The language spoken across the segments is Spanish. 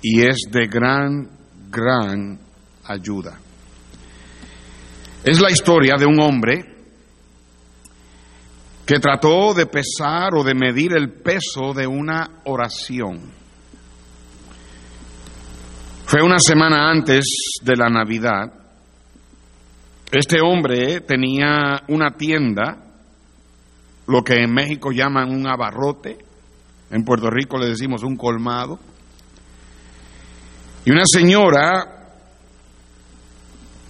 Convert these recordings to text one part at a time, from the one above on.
y es de gran, gran ayuda. Es la historia de un hombre que trató de pesar o de medir el peso de una oración. Fue una semana antes de la Navidad. Este hombre tenía una tienda, lo que en México llaman un abarrote, en Puerto Rico le decimos un colmado. Y una señora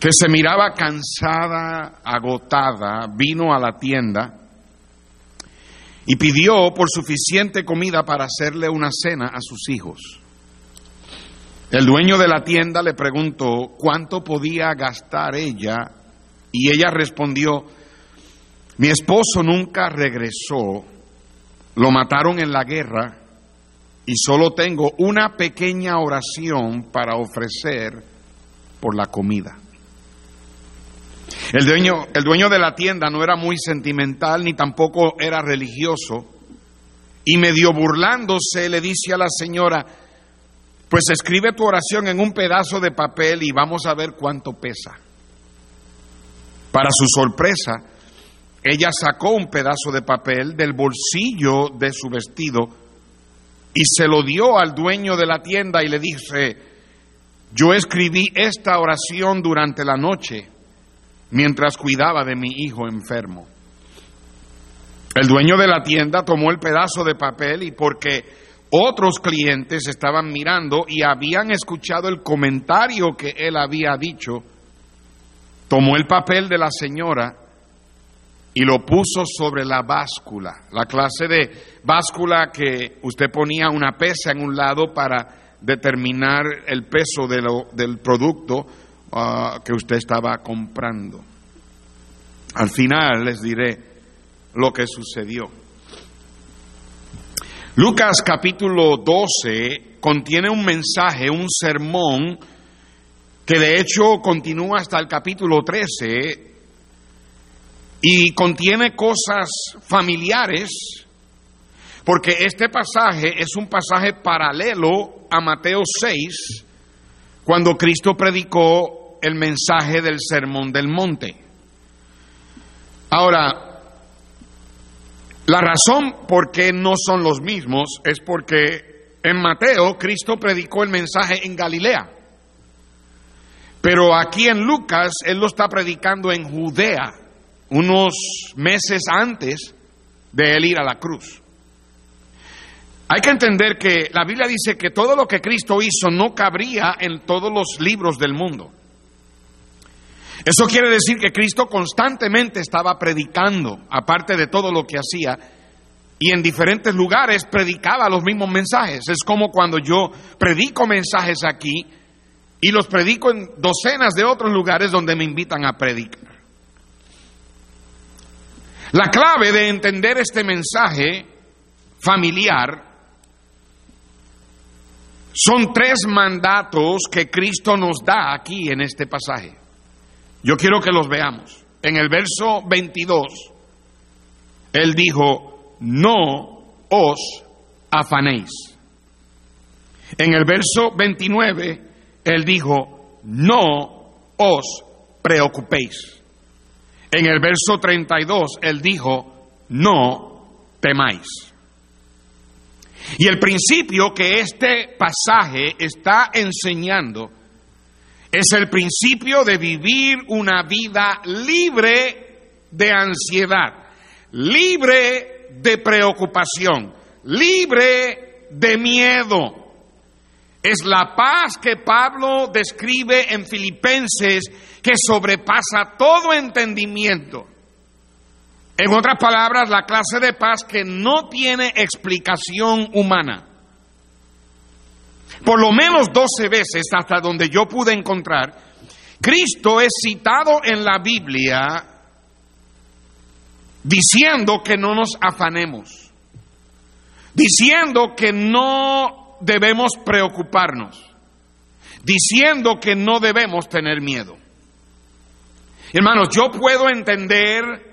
que se miraba cansada, agotada, vino a la tienda y pidió por suficiente comida para hacerle una cena a sus hijos. El dueño de la tienda le preguntó cuánto podía gastar ella y ella respondió, mi esposo nunca regresó, lo mataron en la guerra y solo tengo una pequeña oración para ofrecer por la comida. El dueño, el dueño de la tienda no era muy sentimental ni tampoco era religioso y medio burlándose le dice a la señora, pues escribe tu oración en un pedazo de papel y vamos a ver cuánto pesa. Para su sorpresa, ella sacó un pedazo de papel del bolsillo de su vestido y se lo dio al dueño de la tienda y le dice, yo escribí esta oración durante la noche mientras cuidaba de mi hijo enfermo. El dueño de la tienda tomó el pedazo de papel y porque otros clientes estaban mirando y habían escuchado el comentario que él había dicho, tomó el papel de la señora y lo puso sobre la báscula, la clase de báscula que usted ponía una pesa en un lado para determinar el peso del producto uh, que usted estaba comprando. Al final les diré lo que sucedió. Lucas capítulo 12 contiene un mensaje, un sermón, que de hecho continúa hasta el capítulo 13 y contiene cosas familiares, porque este pasaje es un pasaje paralelo a Mateo 6, cuando Cristo predicó el mensaje del Sermón del Monte. Ahora, la razón por qué no son los mismos es porque en Mateo Cristo predicó el mensaje en Galilea, pero aquí en Lucas Él lo está predicando en Judea, unos meses antes de Él ir a la cruz. Hay que entender que la Biblia dice que todo lo que Cristo hizo no cabría en todos los libros del mundo. Eso quiere decir que Cristo constantemente estaba predicando, aparte de todo lo que hacía, y en diferentes lugares predicaba los mismos mensajes. Es como cuando yo predico mensajes aquí y los predico en docenas de otros lugares donde me invitan a predicar. La clave de entender este mensaje familiar son tres mandatos que Cristo nos da aquí en este pasaje. Yo quiero que los veamos. En el verso 22, Él dijo, no os afanéis. En el verso 29, Él dijo, no os preocupéis. En el verso 32, Él dijo, no temáis. Y el principio que este pasaje está enseñando es el principio de vivir una vida libre de ansiedad, libre de preocupación, libre de miedo. Es la paz que Pablo describe en Filipenses que sobrepasa todo entendimiento. En otras palabras, la clase de paz que no tiene explicación humana. Por lo menos doce veces, hasta donde yo pude encontrar, Cristo es citado en la Biblia diciendo que no nos afanemos, diciendo que no debemos preocuparnos, diciendo que no debemos tener miedo. Hermanos, yo puedo entender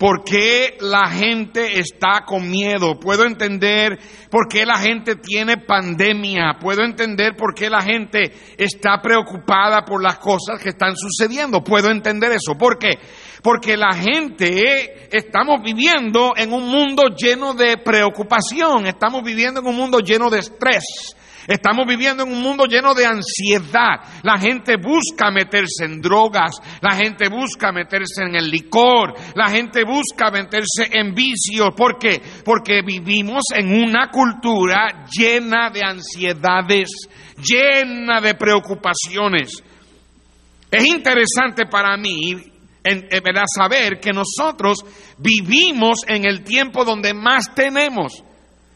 por qué la gente está con miedo, puedo entender por qué la gente tiene pandemia, puedo entender por qué la gente está preocupada por las cosas que están sucediendo, puedo entender eso. ¿Por qué? Porque la gente, estamos viviendo en un mundo lleno de preocupación, estamos viviendo en un mundo lleno de estrés. Estamos viviendo en un mundo lleno de ansiedad. La gente busca meterse en drogas, la gente busca meterse en el licor, la gente busca meterse en vicios. ¿Por qué? Porque vivimos en una cultura llena de ansiedades, llena de preocupaciones. Es interesante para mí en, saber que nosotros vivimos en el tiempo donde más tenemos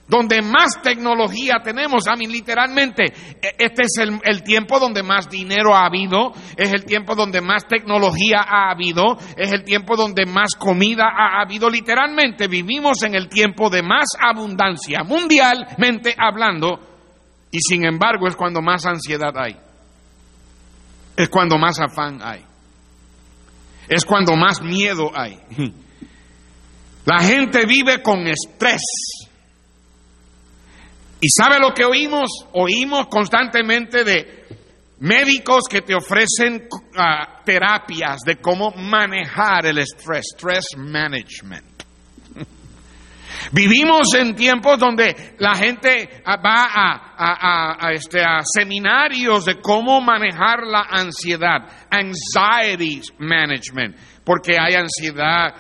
donde más tecnología tenemos. A mí, literalmente, e, este es el, tiempo donde más dinero ha habido, es el tiempo donde más tecnología ha habido, es el tiempo donde más comida ha habido. Literalmente, vivimos en el tiempo de más abundancia, mundialmente hablando, y sin embargo es cuando más ansiedad hay. Es cuando más afán hay. Es cuando más miedo hay. La gente vive con estrés ¿Y sabe lo que oímos? Oímos constantemente de médicos que te ofrecen ah, terapias de cómo manejar el estrés, stress management. Vivimos en tiempos donde la gente ah, va a, este, a seminarios de cómo manejar la ansiedad, anxiety management porque hay ansiedad,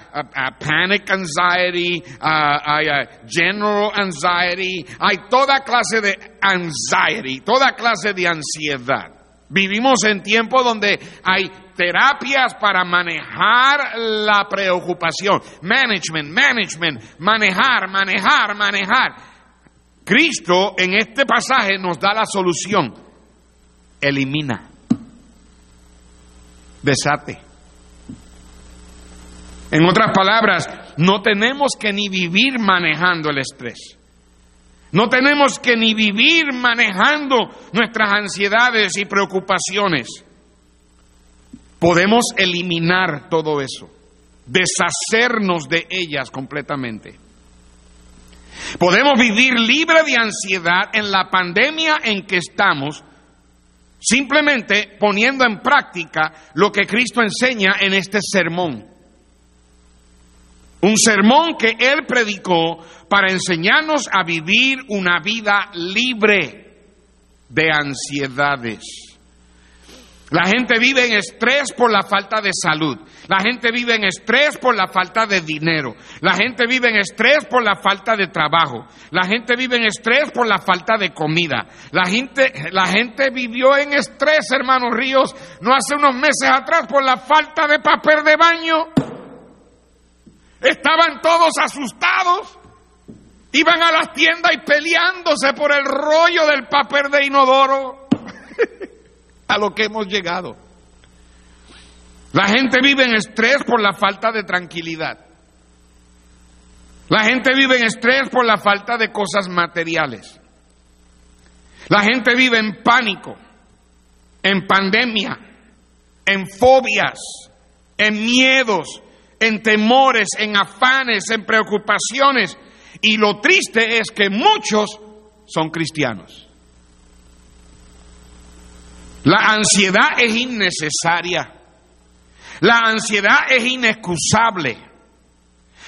panic anxiety, hay general anxiety, hay toda clase de anxiety, toda clase de ansiedad. Vivimos en tiempos donde hay terapias para manejar la preocupación. Management, management, manejar, manejar, manejar. Cristo en este pasaje nos da la solución. Elimina. Desate. En otras palabras, no tenemos que ni vivir manejando el estrés. No tenemos que ni vivir manejando nuestras ansiedades y preocupaciones. Podemos eliminar todo eso, deshacernos de ellas completamente. Podemos vivir libre de ansiedad en la pandemia en que estamos, simplemente poniendo en práctica lo que Cristo enseña en este sermón. Un sermón que él predicó para enseñarnos a vivir una vida libre de ansiedades. La gente vive en estrés por la falta de salud. La gente vive en estrés por la falta de dinero. La gente vive en estrés por la falta de trabajo. La gente vive en estrés por la falta de comida. La gente, la gente vivió en estrés, hermanos Ríos, no hace unos meses atrás por la falta de papel de baño. Estaban todos asustados. Iban a las tiendas y peleándose por el rollo del papel de inodoro. a lo que hemos llegado. La gente vive en estrés por la falta de tranquilidad. La gente vive en estrés por la falta de cosas materiales. La gente vive en pánico, en pandemia, en fobias, en miedos, en temores, en afanes, en preocupaciones. Y lo triste es que muchos son cristianos. La ansiedad es innecesaria. La ansiedad es inexcusable.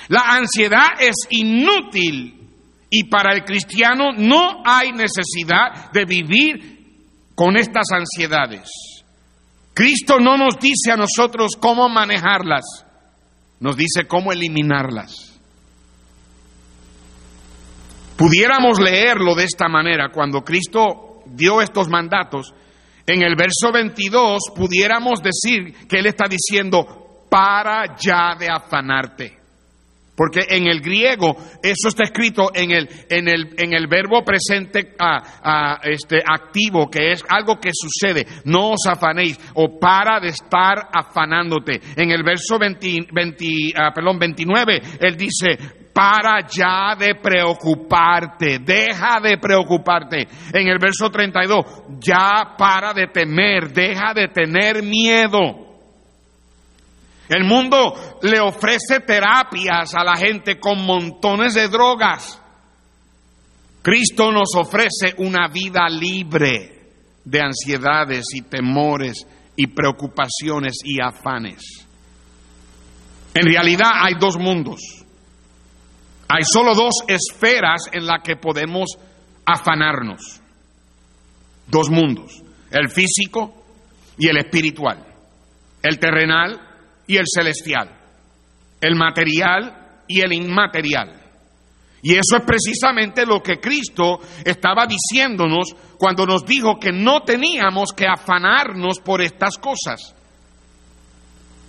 La ansiedad es inútil. Y para el cristiano no hay necesidad de vivir con estas ansiedades. Cristo no nos dice a nosotros cómo manejarlas nos dice cómo eliminarlas. Pudiéramos leerlo de esta manera, cuando Cristo dio estos mandatos, en el verso 22 pudiéramos decir que Él está diciendo, para ya de afanarte. Porque en el griego eso está escrito en el, en el, en el verbo presente este, activo, que es algo que sucede. No os afanéis o para de estar afanándote. En el verso 20, ah, perdón, 29, él dice, para ya de preocuparte, deja de preocuparte. En el verso 32, ya para de temer, deja de tener miedo. El mundo le ofrece terapias a la gente con montones de drogas. Cristo nos ofrece una vida libre de ansiedades y temores y preocupaciones y afanes. En realidad hay dos mundos. Hay solo dos esferas en las que podemos afanarnos. Dos mundos, el físico y el espiritual, el terrenal y el celestial, el material y el inmaterial. Y eso es precisamente lo que Cristo estaba diciéndonos cuando nos dijo que no teníamos que afanarnos por estas cosas.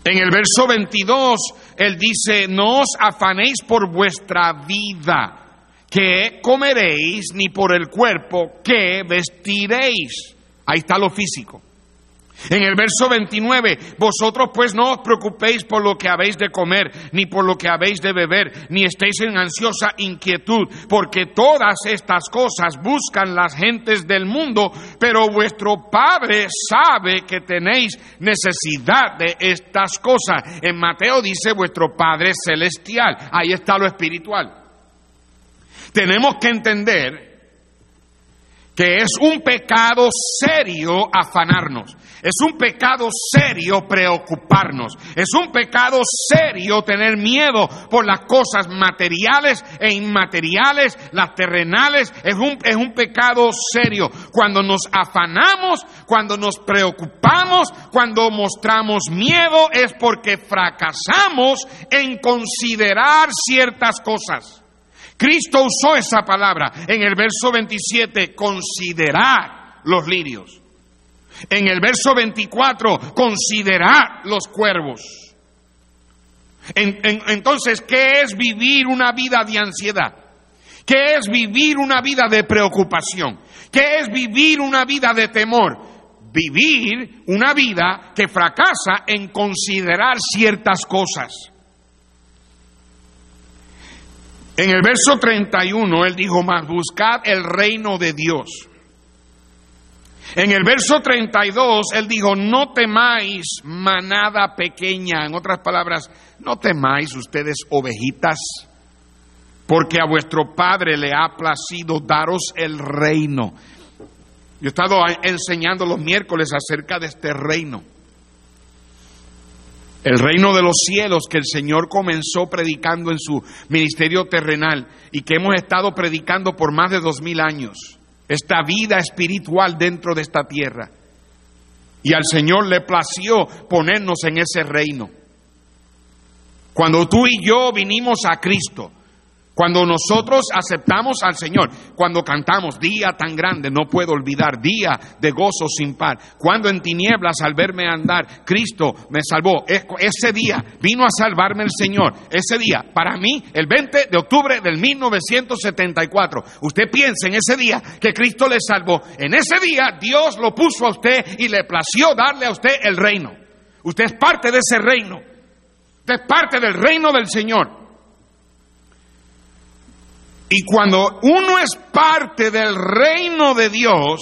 En el verso 22, Él dice, no os afanéis por vuestra vida, que comeréis, ni por el cuerpo, que vestiréis. Ahí está lo físico. En el verso 29, vosotros pues no os preocupéis por lo que habéis de comer, ni por lo que habéis de beber, ni estéis en ansiosa inquietud, porque todas estas cosas buscan las gentes del mundo, pero vuestro Padre sabe que tenéis necesidad de estas cosas. En Mateo dice vuestro Padre celestial, ahí está lo espiritual. Tenemos que entender que es un pecado serio afanarnos, es un pecado serio preocuparnos, es un pecado serio tener miedo por las cosas materiales e inmateriales, las terrenales, es un, es un pecado serio. Cuando nos afanamos, cuando nos preocupamos, cuando mostramos miedo, es porque fracasamos en considerar ciertas cosas. Cristo usó esa palabra en el verso 27, considerar los lirios. En el verso 24, considerar los cuervos. entonces, ¿qué es vivir una vida de ansiedad? ¿Qué es vivir una vida de preocupación? ¿Qué es vivir una vida de temor? Vivir una vida que fracasa en considerar ciertas cosas. En el verso 31 él dijo más, buscad el reino de Dios. En el verso 32 él dijo, no temáis manada pequeña. En otras palabras, no temáis ustedes ovejitas, porque a vuestro Padre le ha placido daros el reino. Yo he estado enseñando los miércoles acerca de este reino. El reino de los cielos que el Señor comenzó predicando en su ministerio terrenal y que hemos estado predicando por más de dos mil años. Esta vida espiritual dentro de esta tierra. Y al Señor le plació ponernos en ese reino. Cuando tú y yo vinimos a Cristo, cuando nosotros aceptamos al Señor, cuando cantamos día tan grande, no puedo olvidar, día de gozo sin par, cuando en tinieblas al verme andar, Cristo me salvó, ese día vino a salvarme el Señor, ese día, para mí, el 20 de octubre del 1974, usted piensa en ese día que Cristo le salvó, en ese día Dios lo puso a usted y le plació darle a usted el reino. Usted es parte de ese reino, usted es parte del reino del Señor. Y cuando uno es parte del reino de Dios,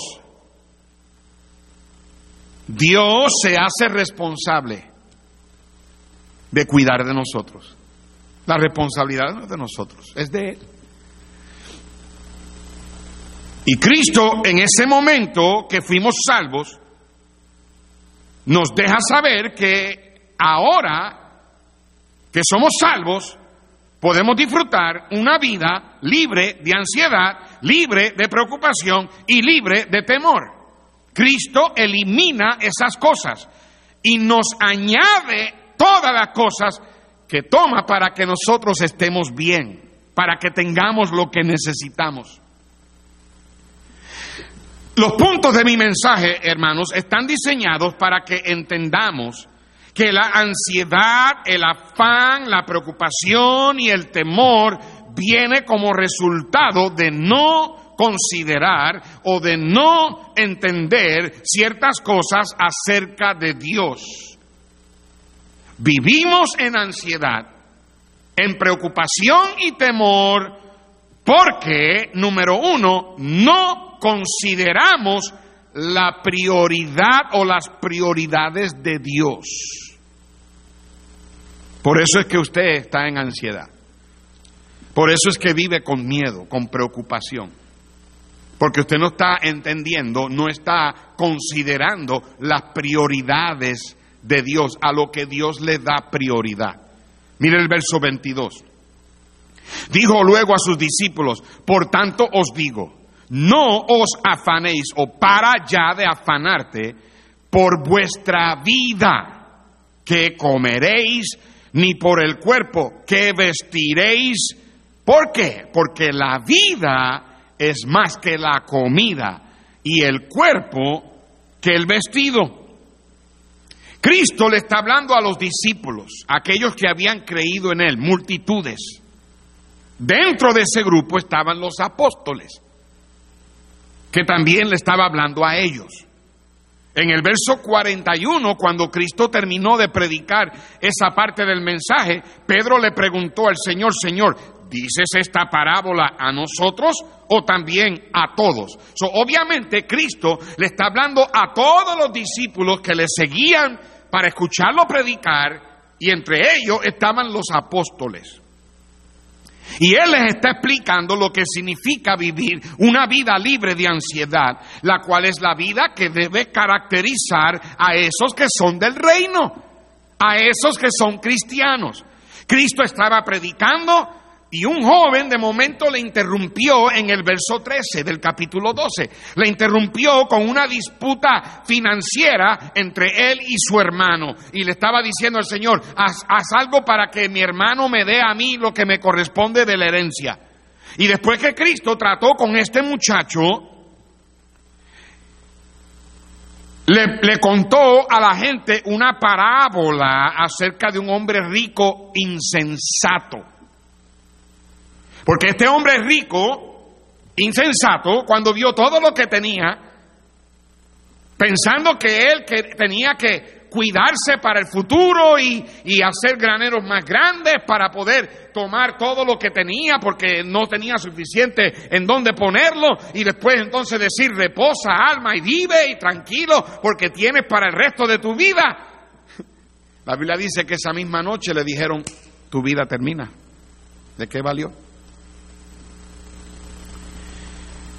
Dios se hace responsable de cuidar de nosotros. La responsabilidad no es de nosotros, es de Él. Y Cristo en ese momento que fuimos salvos, nos deja saber que ahora que somos salvos, podemos disfrutar una vida libre de ansiedad, libre de preocupación y libre de temor. Cristo elimina esas cosas y nos añade todas las cosas que toma para que nosotros estemos bien, para que tengamos lo que necesitamos. Los puntos de mi mensaje, hermanos, están diseñados para que entendamos que la ansiedad, el afán, la preocupación y el temor viene como resultado de no considerar o de no entender ciertas cosas acerca de Dios. Vivimos en ansiedad, en preocupación y temor porque, número uno, no consideramos la prioridad o las prioridades de Dios. Por eso es que usted está en ansiedad. Por eso es que vive con miedo, con preocupación. Porque usted no está entendiendo, no está considerando las prioridades de Dios, a lo que Dios le da prioridad. Mire el verso 22. Dijo luego a sus discípulos, por tanto os digo, no os afanéis o para ya de afanarte por vuestra vida, que comeréis, ni por el cuerpo, que vestiréis. ¿Por qué? Porque la vida es más que la comida y el cuerpo que el vestido. Cristo le está hablando a los discípulos, aquellos que habían creído en Él, multitudes. Dentro de ese grupo estaban los apóstoles, que también le estaba hablando a ellos. En el verso 41, cuando Cristo terminó de predicar esa parte del mensaje, Pedro le preguntó al Señor, Señor, ¿dices esta parábola a nosotros o también a todos? obviamente Cristo le está hablando a todos los discípulos que le seguían para escucharlo predicar y entre ellos estaban los apóstoles. Y Él les está explicando lo que significa vivir una vida libre de ansiedad, la cual es la vida que debe caracterizar a esos que son del reino, a esos que son cristianos. Cristo estaba predicando y un joven de momento le interrumpió en el verso 13 del capítulo 12. Le interrumpió con una disputa financiera entre él y su hermano. Y le estaba diciendo al Señor, haz, algo para que mi hermano me dé a mí lo que me corresponde de la herencia. Y después que Cristo trató con este muchacho, le, contó a la gente una parábola acerca de un hombre rico insensato. Porque este hombre rico, insensato, cuando vio todo lo que tenía, pensando que él que tenía que cuidarse para el futuro y, y, hacer graneros más grandes para poder tomar todo lo que tenía porque no tenía suficiente en dónde ponerlo y después entonces decir reposa alma y vive y tranquilo porque tienes para el resto de tu vida. La Biblia dice que esa misma noche le dijeron tu vida termina. ¿De qué valió?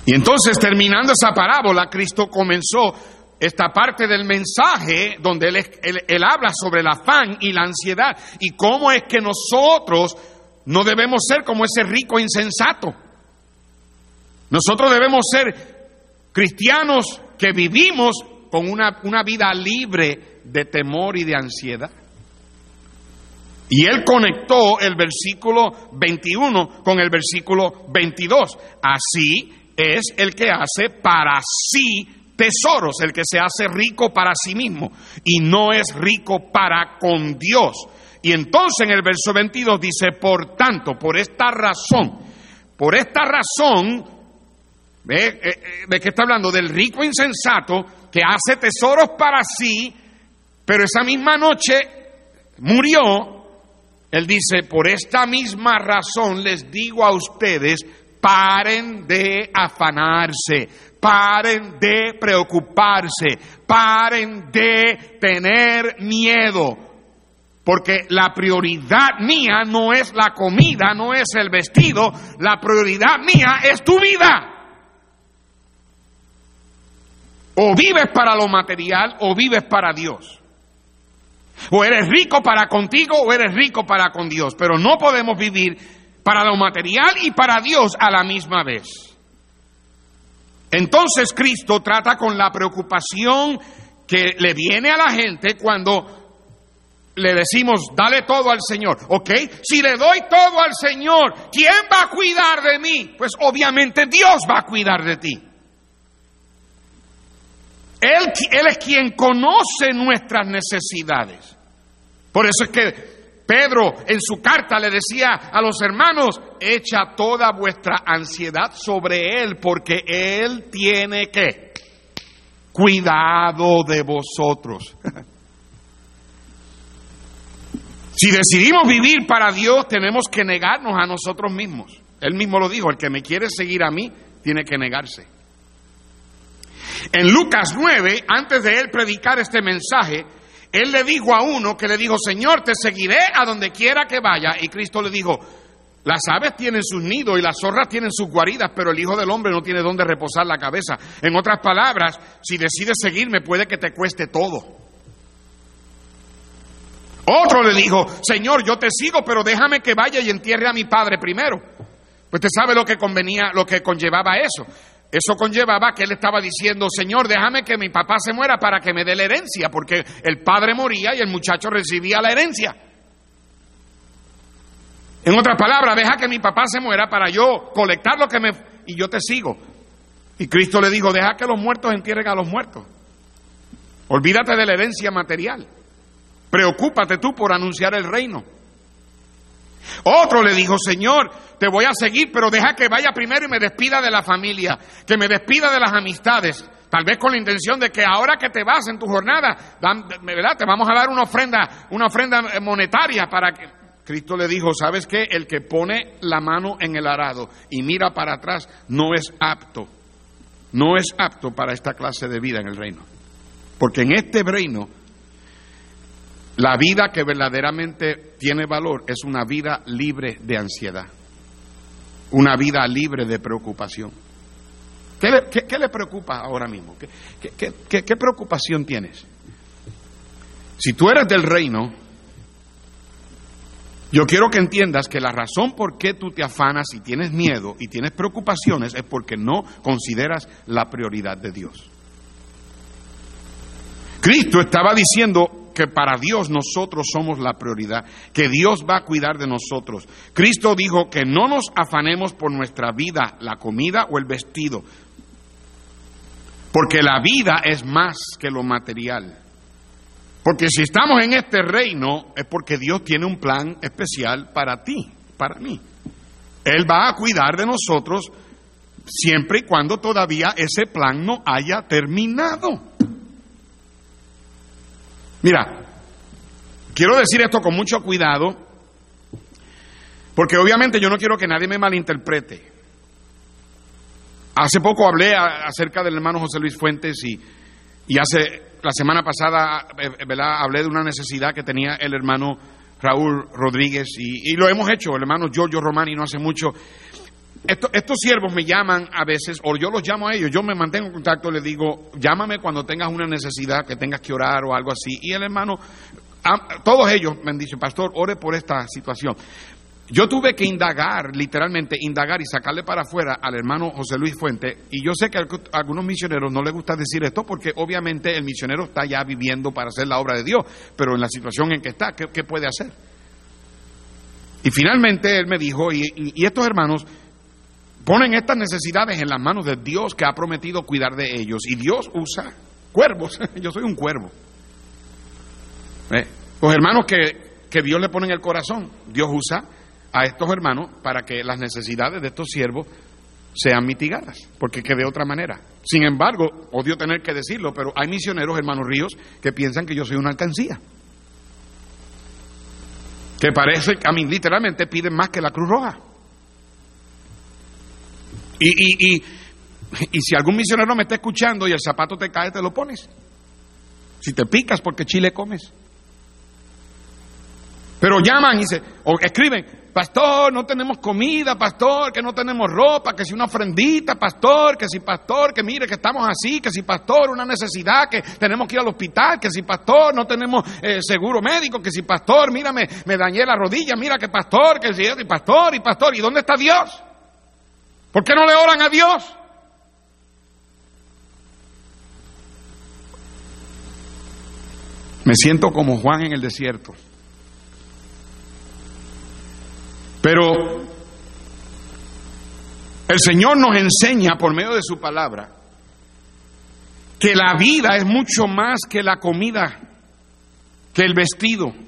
Y entonces, terminando esa parábola, Cristo comenzó esta parte del mensaje donde él, habla sobre el afán y la ansiedad y cómo es que nosotros no debemos ser como ese rico insensato. Nosotros debemos ser cristianos que vivimos con una, una vida libre de temor y de ansiedad. Y él conectó el versículo 21 con el versículo 22. Así es el que hace para sí tesoros, el que se hace rico para sí mismo y no es rico para con Dios. Y entonces en el verso 22 dice, por tanto, por esta razón, por esta razón, ¿ve, eh, eh, ¿de qué está hablando? Del rico insensato que hace tesoros para sí, pero esa misma noche murió. Él dice, por esta misma razón les digo a ustedes, paren de afanarse, paren de preocuparse, paren de tener miedo. Porque la prioridad mía no es la comida, no es el vestido, la prioridad mía es tu vida. O vives para lo material o vives para Dios. O eres rico para contigo o eres rico para con Dios. Pero no podemos vivir para lo material y para Dios a la misma vez. Entonces Cristo trata con la preocupación que le viene a la gente cuando le decimos, dale todo al Señor, ¿ok? Si le doy todo al Señor, ¿quién va a cuidar de mí? Pues obviamente Dios va a cuidar de ti. Él, es quien conoce nuestras necesidades. Por eso es que Pedro en su carta le decía a los hermanos, echa toda vuestra ansiedad sobre Él, porque Él tiene que cuidado de vosotros. si decidimos vivir para Dios, tenemos que negarnos a nosotros mismos. Él mismo lo dijo, el que me quiere seguir a mí, tiene que negarse. En Lucas 9, antes de él predicar este mensaje, Él le dijo a uno que le dijo, Señor, te seguiré a donde quiera que vaya. Y Cristo le dijo, las aves tienen sus nidos y las zorras tienen sus guaridas, pero el Hijo del Hombre no tiene dónde reposar la cabeza. En otras palabras, si decides seguirme puede que te cueste todo. Otro le dijo, Señor, yo te sigo, pero déjame que vaya y entierre a mi padre primero. Pues usted sabe lo que convenía, lo que conllevaba eso. Eso conllevaba que él estaba diciendo, Señor, déjame que mi papá se muera para que me dé la herencia, porque el padre moría y el muchacho recibía la herencia. En otras palabras, deja que mi papá se muera para yo colectar lo que me... y yo te sigo. Y Cristo le dijo, deja que los muertos entierren a los muertos. Olvídate de la herencia material. Preocúpate tú por anunciar el reino. Otro le dijo, Señor, te voy a seguir, pero deja que vaya primero y me despida de la familia, que me despida de las amistades, tal vez con la intención de que ahora que te vas en tu jornada, ¿verdad? Te vamos a dar una ofrenda, una ofrenda monetaria para que Cristo le dijo, ¿sabes qué? El que pone la mano en el arado y mira para atrás no es apto, no es apto para esta clase de vida en el reino. Porque en este reino, la vida que verdaderamente tiene valor es una vida libre de ansiedad, una vida libre de preocupación. ¿Qué le, preocupa ahora mismo? ¿Qué, qué preocupación tienes? Si tú eres del reino, yo quiero que entiendas que la razón por qué tú te afanas y tienes miedo y tienes preocupaciones es porque no consideras la prioridad de Dios. Cristo estaba diciendo que para Dios nosotros somos la prioridad, que Dios va a cuidar de nosotros. Cristo dijo que no nos afanemos por nuestra vida, la comida o el vestido, porque la vida es más que lo material. Porque si estamos en este reino es porque Dios tiene un plan especial para ti, para mí. Él va a cuidar de nosotros siempre y cuando todavía ese plan no haya terminado. Mira, quiero decir esto con mucho cuidado, porque obviamente yo no quiero que nadie me malinterprete. Hace poco hablé acerca del hermano José Luis Fuentes y, y hace la semana pasada eh, hablé de una necesidad que tenía el hermano Raúl Rodríguez y, lo hemos hecho, el hermano Giorgio Romani no hace mucho. Estos siervos me llaman a veces, o yo los llamo a ellos, yo me mantengo en contacto, les digo, llámame cuando tengas una necesidad, que tengas que orar o algo así. Y el hermano, todos ellos me han dicho, pastor, ore por esta situación. Yo tuve que indagar, literalmente indagar y sacarle para afuera al hermano José Luis Fuente. Y yo sé que a algunos misioneros no les gusta decir esto porque obviamente el misionero está ya viviendo para hacer la obra de Dios, pero en la situación en que está, ¿qué, puede hacer? Y finalmente él me dijo, y, estos hermanos ponen estas necesidades en las manos de Dios que ha prometido cuidar de ellos. Y Dios usa cuervos, yo soy un cuervo. Los hermanos que, que Dios le pone en el corazón, Dios usa a estos hermanos para que las necesidades de estos siervos sean mitigadas, porque que de otra manera. Sin embargo, odio tener que decirlo, pero hay misioneros, hermanos Ríos, que piensan que yo soy una alcancía. Que parece, a mí literalmente piden más que la Cruz Roja. Y, y, y, y si algún misionero me está escuchando y el zapato te cae, te lo pones. Si te picas porque chile comes. Pero llaman y se, o escriben, pastor, no tenemos comida, pastor, que no tenemos ropa, que si una ofrendita, pastor, que si pastor, que mire que estamos así, que si pastor, una necesidad, que tenemos que ir al hospital, que si pastor, no tenemos eh, seguro médico, que si pastor, mírame, me dañé la rodilla, mira que pastor, que si pastor, y pastor, ¿y dónde está Dios? ¿Por qué no le oran a Dios? Me siento como Juan en el desierto. Pero el Señor nos enseña por medio de su palabra que la vida es mucho más que la comida, que el vestido.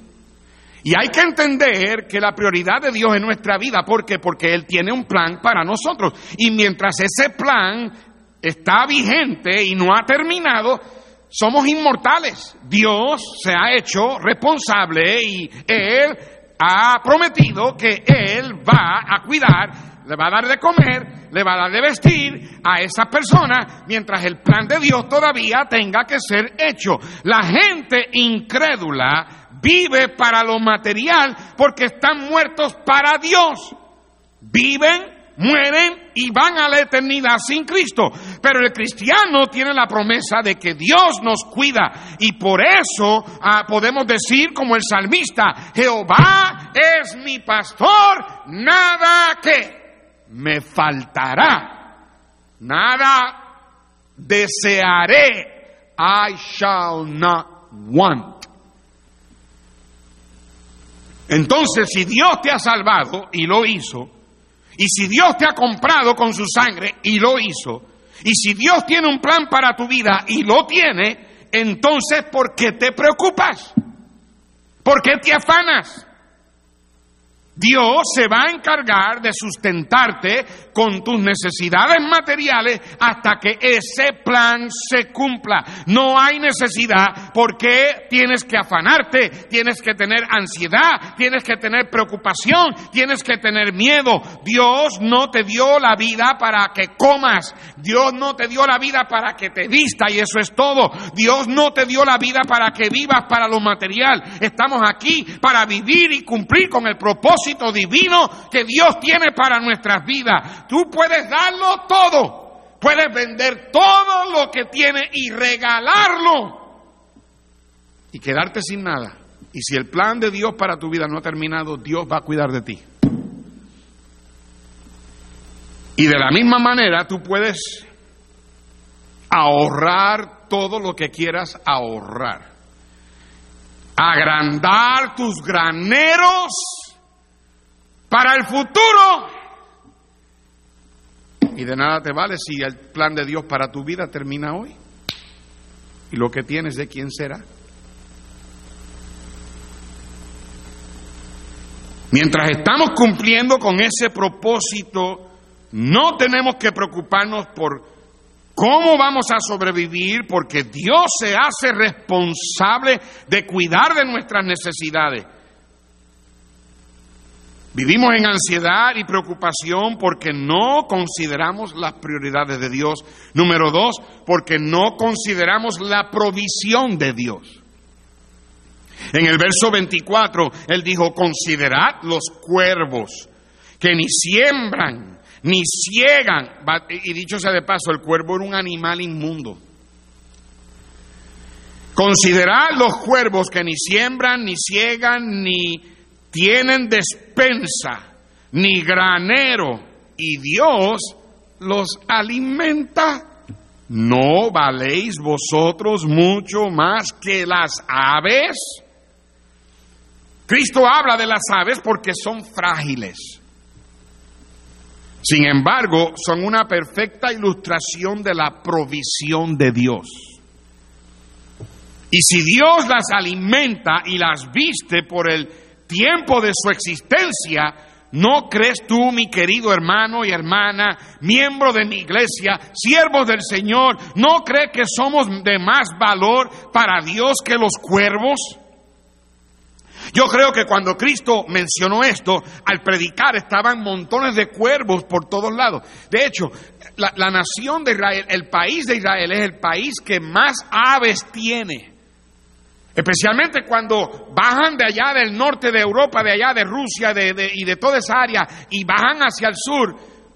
Y hay que entender que la prioridad de Dios en nuestra vida, ¿por qué? Porque Él tiene un plan para nosotros. Y mientras ese plan está vigente y no ha terminado, somos inmortales. Dios se ha hecho responsable y Él ha prometido que Él va a cuidar, le va a dar de comer le va a dar de vestir a esa persona mientras el plan de Dios todavía tenga que ser hecho. La gente incrédula vive para lo material porque están muertos para Dios. Viven mueren y van a la eternidad sin Cristo. Pero el cristiano tiene la promesa de que Dios nos cuida y por eso ah, podemos decir como el salmista, Jehová es mi pastor, nada que me faltará, nada desearé, I shall not want. Entonces, si Dios te ha salvado y lo hizo, y si Dios te ha comprado con su sangre y lo hizo, y si Dios tiene un plan para tu vida y lo tiene, entonces ¿por qué te preocupas? ¿Por qué te afanas? Dios se va a encargar de sustentarte con tus necesidades materiales hasta que ese plan se cumpla. No hay necesidad porque tienes que afanarte, tienes que tener ansiedad, tienes que tener preocupación, tienes que tener miedo. Dios no te dio la vida para que comas, Dios no te dio la vida para que te vista y eso es todo. Dios no te dio la vida para que vivas para lo material. Estamos aquí para vivir y cumplir con el propósito divino que Dios tiene para nuestras vidas. Tú puedes darlo todo. Puedes vender todo lo que tienes y regalarlo. Y quedarte sin nada. Y si el plan de Dios para tu vida no ha terminado, Dios va a cuidar de ti. Y de la misma manera tú puedes ahorrar todo lo que quieras ahorrar. Agrandar tus graneros para el futuro y de nada te vale si el plan de Dios para tu vida termina hoy. Y lo que tienes de quién será. Mientras estamos cumpliendo con ese propósito, no tenemos que preocuparnos por cómo vamos a sobrevivir, porque Dios se hace responsable de cuidar de nuestras necesidades. Vivimos en ansiedad y preocupación porque no consideramos las prioridades de Dios. Número dos, porque no consideramos la provisión de Dios. En el verso 24, él dijo, considerad los cuervos que ni siembran, ni ciegan. Y dicho sea de paso, el cuervo era un animal inmundo. Considerad los cuervos que ni siembran, ni ciegan, ni tienen despensa ni granero y Dios los alimenta. ¿No valéis vosotros mucho más que las aves? Cristo habla de las aves porque son frágiles. Sin embargo, son una perfecta ilustración de la provisión de Dios. Y si Dios las alimenta y las viste por el tiempo de su existencia, ¿no crees tú, mi querido hermano y hermana, miembro de mi iglesia, siervos del Señor, ¿no crees que somos de más valor para Dios que los cuervos? Yo creo que cuando Cristo mencionó esto, al predicar estaban montones de cuervos por todos lados. De hecho, la, la nación de Israel, el país de Israel es el país que más aves tiene. Especialmente cuando bajan de allá del norte de Europa, de allá de Rusia y de toda esa área y bajan hacia el sur,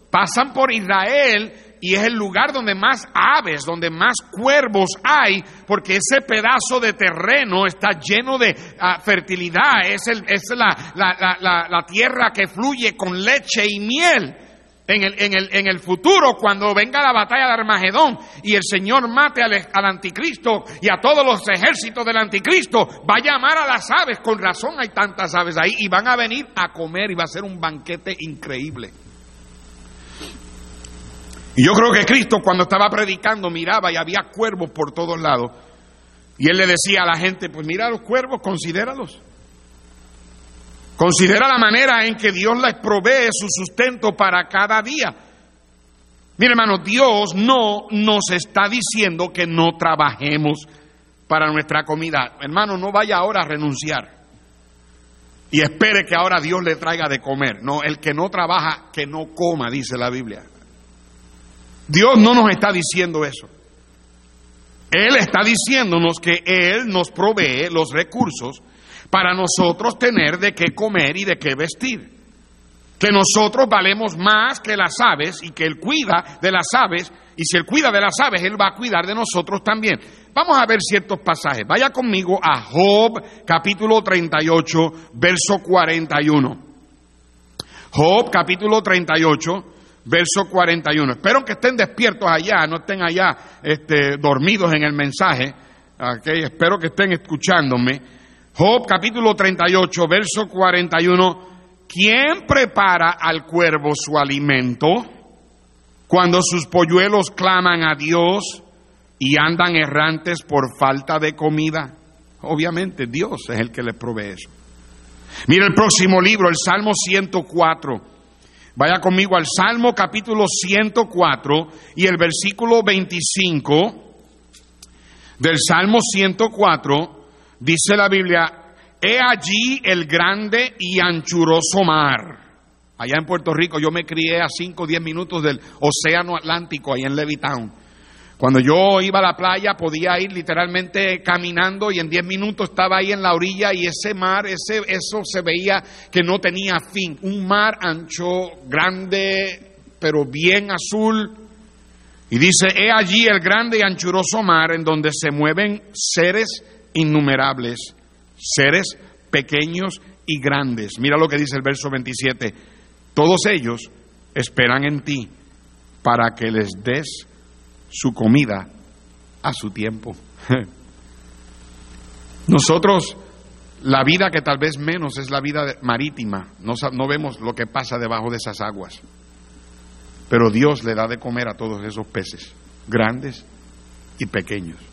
pasan por Israel y es el lugar donde más aves, donde más cuervos hay, porque ese pedazo de terreno está lleno de ah, fertilidad, es, es la tierra que fluye con leche y miel en el, en, el, en el, futuro, cuando venga la batalla de Armagedón y el Señor mate al, al, anticristo y a todos los ejércitos del anticristo, va a llamar a las aves, con razón hay tantas aves ahí, y van a venir a comer y va a ser un banquete increíble. Y yo creo que Cristo cuando estaba predicando miraba y había cuervos por todos lados. Y él le decía a la gente, pues mira los cuervos, considéralos. Considera la manera en que Dios les provee su sustento para cada día. Mire, hermano, Dios no nos está diciendo que no trabajemos para nuestra comida. Hermano, no vaya ahora a renunciar y espere que ahora Dios le traiga de comer. No, el que no trabaja, que no coma, dice la Biblia. Dios no nos está diciendo eso. Él está diciéndonos que Él nos provee los recursos para nosotros tener de qué comer y de qué vestir. Que nosotros valemos más que las aves y que Él cuida de las aves. Y si Él cuida de las aves, Él va a cuidar de nosotros también. Vamos a ver ciertos pasajes. Vaya conmigo a Job capítulo 38, verso 41. Job capítulo 38, verso 41. Espero que estén despiertos allá, no estén allá este, dormidos en el mensaje. Okay, espero que estén escuchándome. Job capítulo 38, verso 41. ¿Quién prepara al cuervo su alimento cuando sus polluelos claman a Dios y andan errantes por falta de comida? Obviamente Dios es el que les provee eso. Mira el próximo libro, el Salmo 104. Vaya conmigo al Salmo capítulo 104 y el versículo 25 del Salmo 104 dice la Biblia, he allí el grande y anchuroso mar. Allá en Puerto Rico yo me crié a 5 o 10 minutos del Océano Atlántico, ahí en Levittown. Cuando yo iba a la playa podía ir literalmente caminando y en 10 minutos estaba ahí en la orilla y ese mar, ese, eso se veía que no tenía fin. Un mar ancho, grande, pero bien azul. Y dice, he allí el grande y anchuroso mar en donde se mueven seres innumerables, seres pequeños y grandes. Mira lo que dice el verso 27. Todos ellos esperan en ti para que les des su comida a su tiempo. Nosotros, la vida que tal vez menos es la vida marítima, no, no vemos lo que pasa debajo de esas aguas, pero Dios le da de comer a todos esos peces, grandes y pequeños.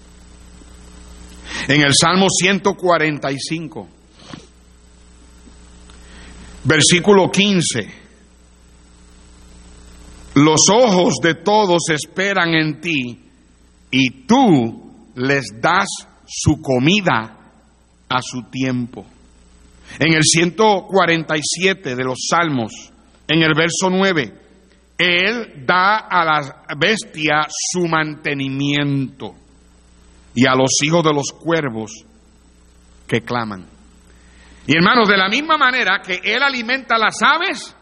En el Salmo 145, versículo 15, los ojos de todos esperan en ti y tú les das su comida a su tiempo. En el 147 de los Salmos, en el verso 9, Él da a la bestia su mantenimiento y a los hijos de los cuervos que claman. Y hermanos, de la misma manera que Él alimenta a las aves,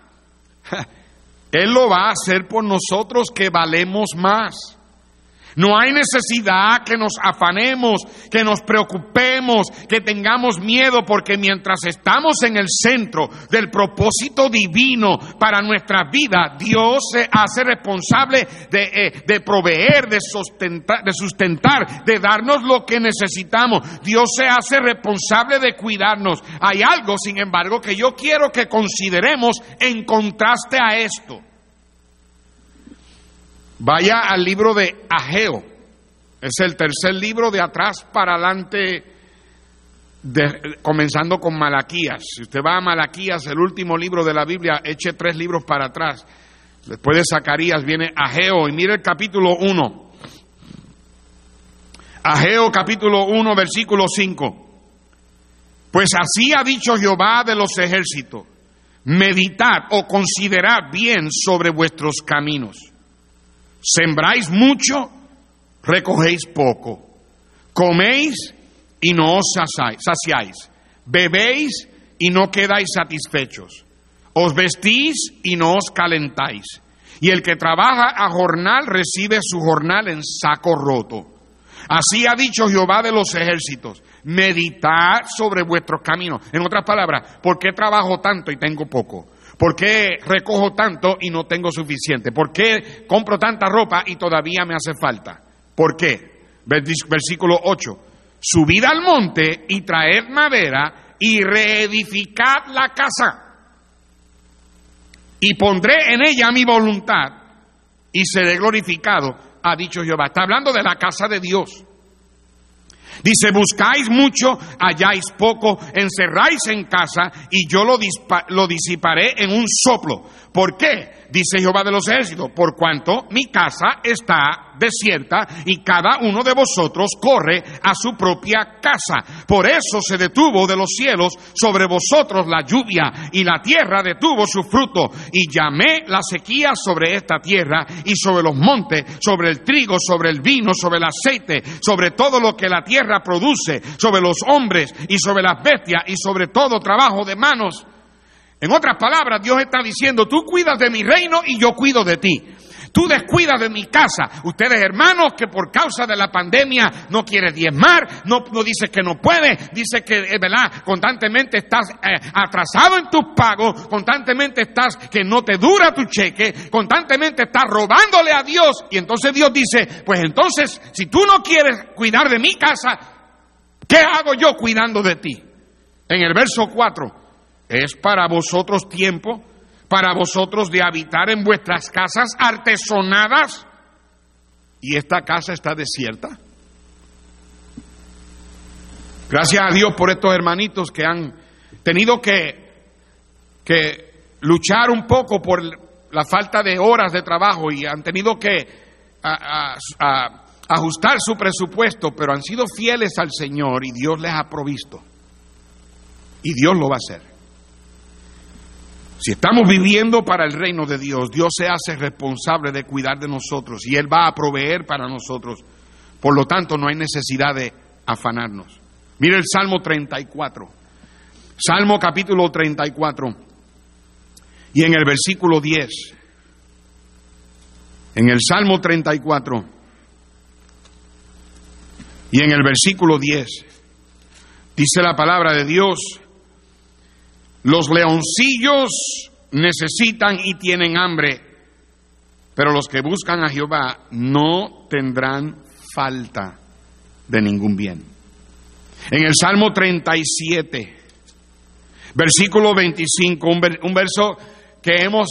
Él lo va a hacer por nosotros que valemos más. No hay necesidad que nos afanemos, que nos preocupemos, que tengamos miedo, porque mientras estamos en el centro del propósito divino para nuestra vida, Dios se hace responsable de, eh, proveer, de sustentar, de sustentar, de darnos lo que necesitamos. Dios se hace responsable de cuidarnos. Hay algo, sin embargo, que yo quiero que consideremos en contraste a esto. Vaya al libro de Ageo. Es el tercer libro de atrás para adelante, comenzando con Malaquías. Si usted va a Malaquías, el último libro de la Biblia, eche tres libros para atrás. Después de Zacarías viene Ageo y mire el capítulo 1. Ageo capítulo 1, versículo 5. Pues así ha dicho Jehová de los ejércitos, meditad o considerad bien sobre vuestros caminos Sembráis mucho, recogéis poco. Coméis y no os saciáis. Bebéis y no quedáis satisfechos. Os vestís y no os calentáis. Y el que trabaja a jornal recibe su jornal en saco roto. Así ha dicho Jehová de los ejércitos. Meditad sobre vuestros caminos. En otras palabras, ¿por qué trabajo tanto y tengo poco? ¿Por qué recojo tanto y no tengo suficiente? ¿Por qué compro tanta ropa y todavía me hace falta? ¿Por qué? Versículo 8. Subid al monte y traed madera y reedificad la casa. Y pondré en ella mi voluntad y seré glorificado, ha dicho Jehová. Está hablando de la casa de Dios. Dice, buscáis mucho, halláis poco, encerráis en casa y yo lo, lo, disiparé en un soplo. ¿Por qué? Dice Jehová de los ejércitos, por cuanto mi casa está desierta y cada uno de vosotros corre a su propia casa. Por eso se detuvo de los cielos sobre vosotros la lluvia y la tierra detuvo su fruto y llamé la sequía sobre esta tierra y sobre los montes, sobre el trigo, sobre el vino, sobre el aceite, sobre todo lo que la tierra produce, sobre los hombres y sobre las bestias y sobre todo trabajo de manos. En otras palabras, Dios está diciendo, tú cuidas de mi reino y yo cuido de ti. Tú descuidas de mi casa. Ustedes hermanos que por causa de la pandemia no quieres diezmar, no, no dices que no puedes, dices que, verdad, constantemente estás eh, atrasado en tus pagos, constantemente estás que no te dura tu cheque, constantemente estás robándole a Dios. Y entonces Dios dice, pues entonces, si tú no quieres cuidar de mi casa, ¿qué hago yo cuidando de ti? En el verso 4 es para vosotros tiempo, para vosotros de habitar en vuestras casas artesonadas. Y esta casa está desierta. Gracias a Dios por estos hermanitos que han tenido que, que luchar un poco por la falta de horas de trabajo y han tenido que ajustar su presupuesto, pero han sido fieles al Señor y Dios les ha provisto. Y Dios lo va a hacer. Si estamos viviendo para el reino de Dios, Dios se hace responsable de cuidar de nosotros y Él va a proveer para nosotros. Por lo tanto, no hay necesidad de afanarnos. Mire el Salmo 34. Salmo capítulo 34. Y en el versículo 10. En el Salmo 34. Y en el versículo 10. Dice la palabra de Dios. Los leoncillos necesitan y tienen hambre, pero los que buscan a Jehová no tendrán falta de ningún bien. En el Salmo 37, versículo 25, un, verso que hemos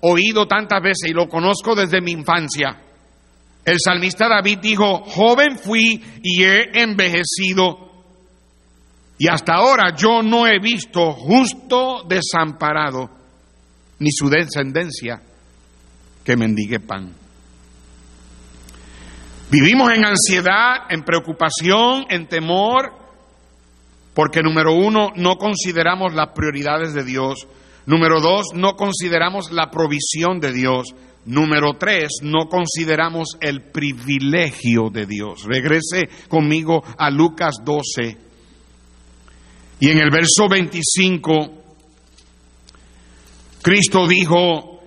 oído tantas veces y lo conozco desde mi infancia. El salmista David dijo, joven fui y he envejecido y hasta ahora yo no he visto justo desamparado, ni su descendencia que mendigue pan. Vivimos en ansiedad, en preocupación, en temor, porque número uno, no consideramos las prioridades de Dios. Número dos, no consideramos la provisión de Dios. Número tres, no consideramos el privilegio de Dios. Regrese conmigo a Lucas 12. Y en el verso 25, Cristo dijo,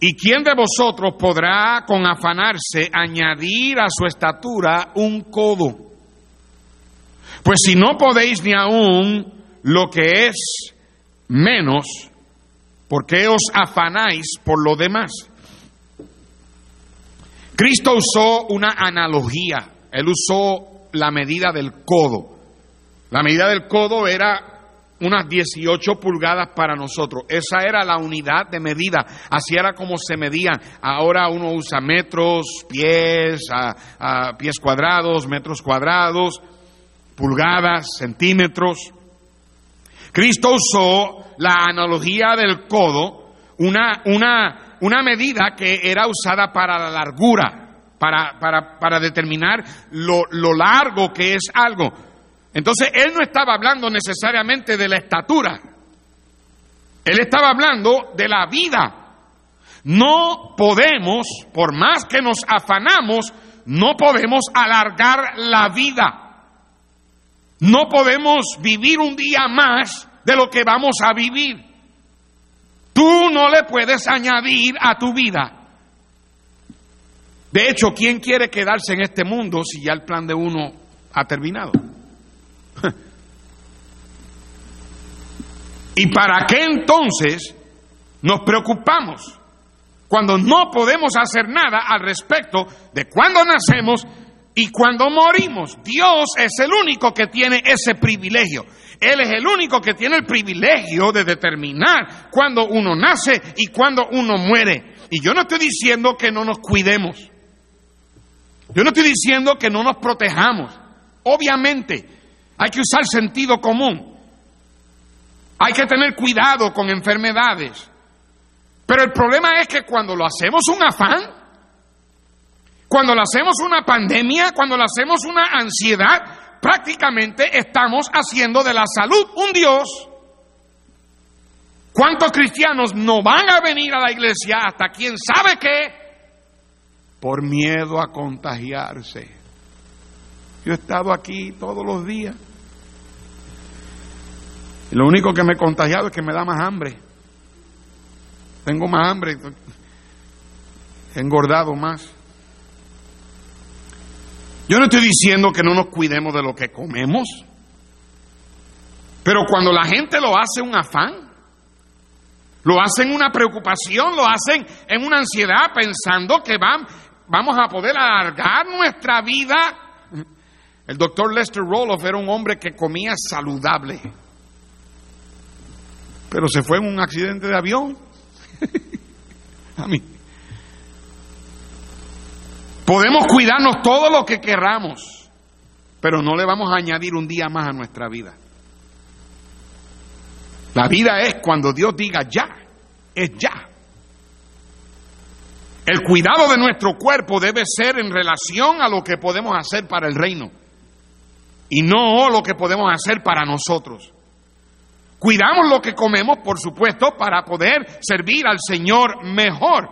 ¿y quién de vosotros podrá con afanarse añadir a su estatura un codo? Pues si no podéis ni aún lo que es menos, ¿por qué os afanáis por lo demás? Cristo usó una analogía, él usó la medida del codo. La medida del codo era unas 18 pulgadas para nosotros. Esa era la unidad de medida. Así era como se medían. Ahora uno usa metros, pies, a, pies cuadrados, metros cuadrados, pulgadas, centímetros. Cristo usó la analogía del codo, una, una, una medida que era usada para la largura, para, para, para determinar lo, lo largo que es algo. Entonces, él no estaba hablando necesariamente de la estatura, él estaba hablando de la vida. No podemos, por más que nos afanamos, no podemos alargar la vida. No podemos vivir un día más de lo que vamos a vivir. Tú no le puedes añadir a tu vida. De hecho, ¿quién quiere quedarse en este mundo si ya el plan de uno ha terminado? ¿Y para qué entonces nos preocupamos cuando no podemos hacer nada al respecto de cuándo nacemos y cuándo morimos? Dios es el único que tiene ese privilegio. Él es el único que tiene el privilegio de determinar cuándo uno nace y cuándo uno muere. Y yo no estoy diciendo que no nos cuidemos. Yo no estoy diciendo que no nos protejamos. Obviamente, hay que usar sentido común. Hay que tener cuidado con enfermedades. Pero el problema es que cuando lo hacemos un afán, cuando lo hacemos una pandemia, cuando lo hacemos una ansiedad, prácticamente estamos haciendo de la salud un Dios. ¿Cuántos cristianos no van a venir a la iglesia hasta quién sabe qué? Por miedo a contagiarse. Yo he estado aquí todos los días. Lo único que me he contagiado es que me da más hambre. Tengo más hambre. He engordado más. Yo no estoy diciendo que no nos cuidemos de lo que comemos. Pero cuando la gente lo hace un afán, lo hacen una preocupación, lo hacen en una ansiedad pensando que vamos a poder alargar nuestra vida. El doctor Lester Roloff era un hombre que comía saludable, pero se fue en un accidente de avión. a mí. Podemos cuidarnos todo lo que queramos, pero no le vamos a añadir un día más a nuestra vida. La vida es cuando Dios diga ya, es ya. El cuidado de nuestro cuerpo debe ser en relación a lo que podemos hacer para el reino y no lo que podemos hacer para nosotros. Cuidamos lo que comemos, por supuesto, para poder servir al Señor mejor,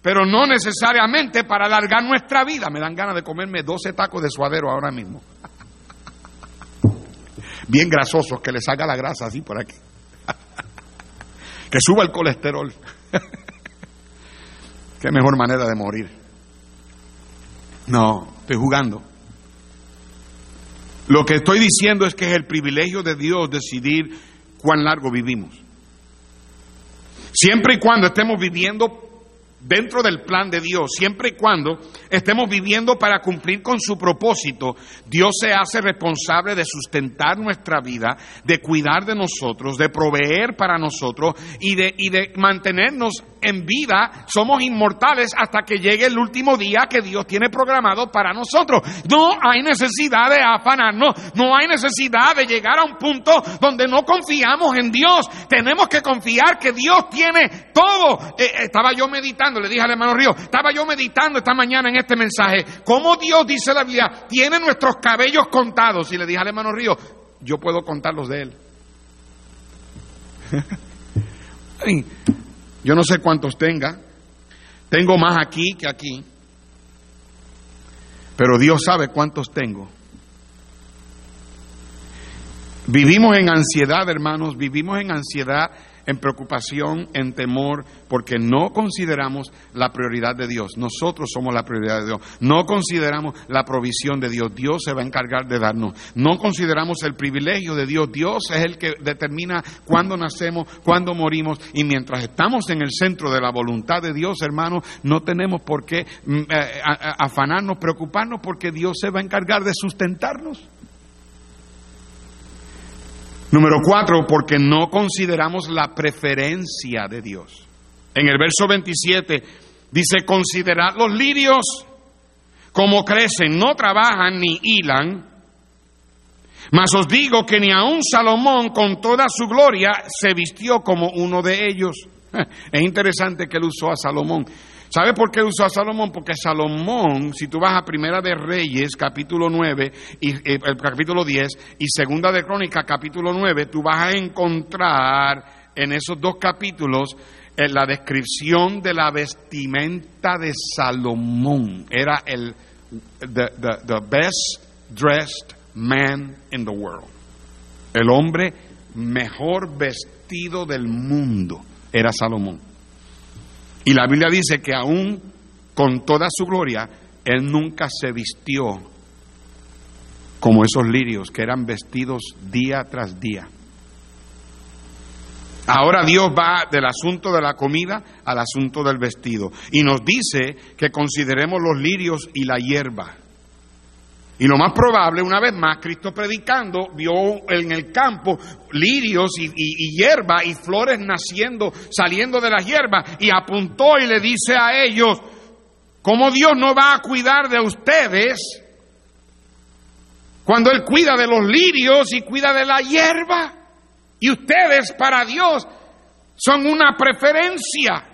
pero no necesariamente para alargar nuestra vida. Me dan ganas de comerme 12 tacos de suadero ahora mismo. Bien grasosos, que le salga la grasa así por aquí. que suba el colesterol. Qué mejor manera de morir. No, estoy jugando. Lo que estoy diciendo es que es el privilegio de Dios decidir cuán largo vivimos. Siempre y cuando estemos viviendo dentro del plan de Dios, siempre y cuando estemos viviendo para cumplir con su propósito, Dios se hace responsable de sustentar nuestra vida, de cuidar de nosotros, de proveer para nosotros y de, y de mantenernos en vida. Somos inmortales hasta que llegue el último día que Dios tiene programado para nosotros. No hay necesidad de afanarnos, no hay necesidad de llegar a un punto donde no confiamos en Dios. Tenemos que confiar que Dios tiene todo. Eh, estaba yo meditando le dije al hermano Río, estaba yo meditando esta mañana en este mensaje, cómo Dios dice la Biblia, tiene nuestros cabellos contados. Y le dije al hermano Río, yo puedo contarlos de él. yo no sé cuántos tenga, tengo más aquí que aquí, pero Dios sabe cuántos tengo. Vivimos en ansiedad, hermanos, vivimos en ansiedad en preocupación, en temor, porque no consideramos la prioridad de Dios. Nosotros somos la prioridad de Dios. No consideramos la provisión de Dios. Dios se va a encargar de darnos. No consideramos el privilegio de Dios. Dios es el que determina cuándo nacemos, cuándo morimos. Y mientras estamos en el centro de la voluntad de Dios, hermanos, no tenemos por qué mm, eh, afanarnos, preocuparnos, porque Dios se va a encargar de sustentarnos. Número cuatro, porque no consideramos la preferencia de Dios. En el verso 27 dice, considerad los lirios como crecen, no trabajan ni hilan. Mas os digo que ni aun Salomón con toda su gloria se vistió como uno de ellos. Es interesante que él usó a Salomón. ¿Sabe por qué usó a Salomón? Porque Salomón, si tú vas a Primera de Reyes, capítulo 9, y, eh, el capítulo 10, y Segunda de Crónica, capítulo 9, tú vas a encontrar en esos dos capítulos eh, la descripción de la vestimenta de Salomón. Era el the, the best dressed man in the world. El hombre mejor vestido del mundo era Salomón. Y la Biblia dice que aún con toda su gloria, Él nunca se vistió como esos lirios que eran vestidos día tras día. Ahora Dios va del asunto de la comida al asunto del vestido y nos dice que consideremos los lirios y la hierba. Y lo más probable, una vez más, Cristo predicando, vio en el campo lirios y, hierba y flores naciendo, saliendo de las hierbas, y apuntó y le dice a ellos, ¿cómo Dios no va a cuidar de ustedes cuando Él cuida de los lirios y cuida de la hierba? Y ustedes para Dios son una preferencia.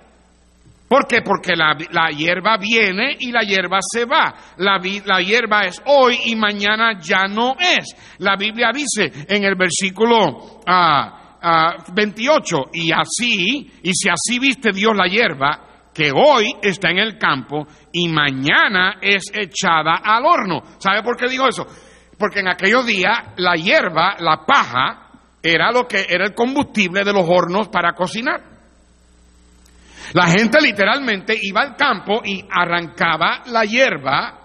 ¿Por qué? Porque la, la hierba viene y la hierba se va. La, la hierba es hoy y mañana ya no es. La Biblia dice en el versículo ah, ah, 28, y así, y si así viste Dios la hierba, que hoy está en el campo y mañana es echada al horno. ¿Sabe por qué digo eso? Porque en aquellos días la hierba, la paja, era lo que era el combustible de los hornos para cocinar. La gente literalmente iba al campo y arrancaba la hierba